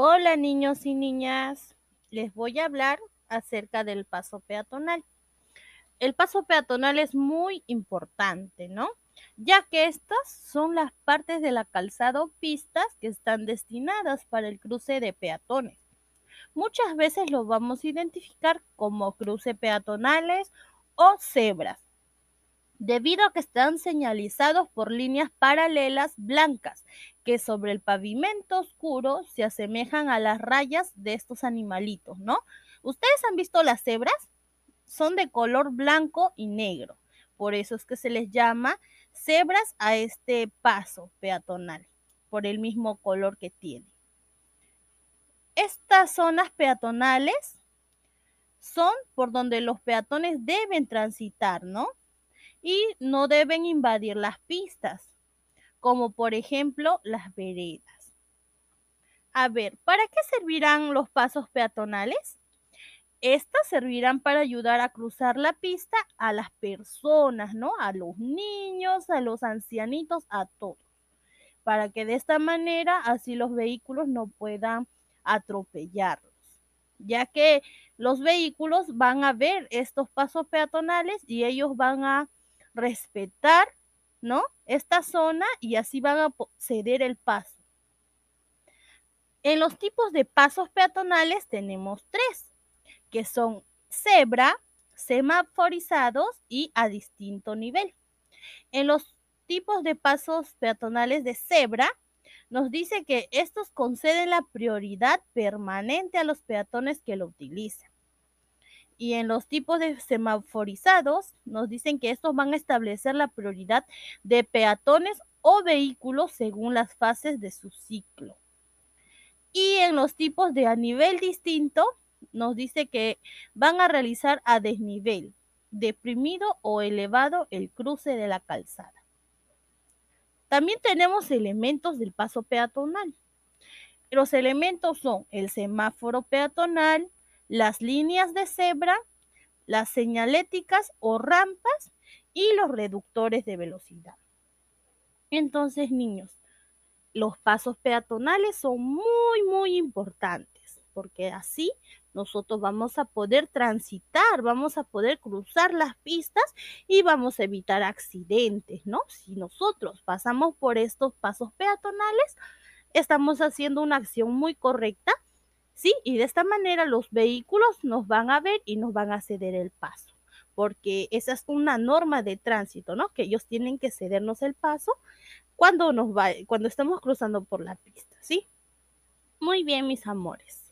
Hola niños y niñas, les voy a hablar acerca del paso peatonal. El paso peatonal es muy importante, ¿no? Ya que estas son las partes de la calzada o pistas que están destinadas para el cruce de peatones. Muchas veces los vamos a identificar como cruce peatonales o cebras debido a que están señalizados por líneas paralelas blancas que sobre el pavimento oscuro se asemejan a las rayas de estos animalitos, ¿no? ¿Ustedes han visto las cebras? Son de color blanco y negro. Por eso es que se les llama cebras a este paso peatonal, por el mismo color que tiene. Estas zonas peatonales son por donde los peatones deben transitar, ¿no? y no deben invadir las pistas, como por ejemplo las veredas. A ver, ¿para qué servirán los pasos peatonales? Estas servirán para ayudar a cruzar la pista a las personas, ¿no? A los niños, a los ancianitos, a todos. Para que de esta manera así los vehículos no puedan atropellarlos. Ya que los vehículos van a ver estos pasos peatonales y ellos van a respetar, ¿no? Esta zona y así van a ceder el paso. En los tipos de pasos peatonales tenemos tres, que son cebra, semaforizados y a distinto nivel. En los tipos de pasos peatonales de cebra, nos dice que estos conceden la prioridad permanente a los peatones que lo utilicen. Y en los tipos de semaforizados nos dicen que estos van a establecer la prioridad de peatones o vehículos según las fases de su ciclo. Y en los tipos de a nivel distinto nos dice que van a realizar a desnivel, deprimido o elevado el cruce de la calzada. También tenemos elementos del paso peatonal. Los elementos son el semáforo peatonal, las líneas de cebra, las señaléticas o rampas y los reductores de velocidad. Entonces, niños, los pasos peatonales son muy, muy importantes porque así nosotros vamos a poder transitar, vamos a poder cruzar las pistas y vamos a evitar accidentes, ¿no? Si nosotros pasamos por estos pasos peatonales, estamos haciendo una acción muy correcta ¿sí? Y de esta manera los vehículos nos van a ver y nos van a ceder el paso, porque esa es una norma de tránsito, ¿no? Que ellos tienen que cedernos el paso cuando nos va, cuando estamos cruzando por la pista, ¿sí? Muy bien, mis amores.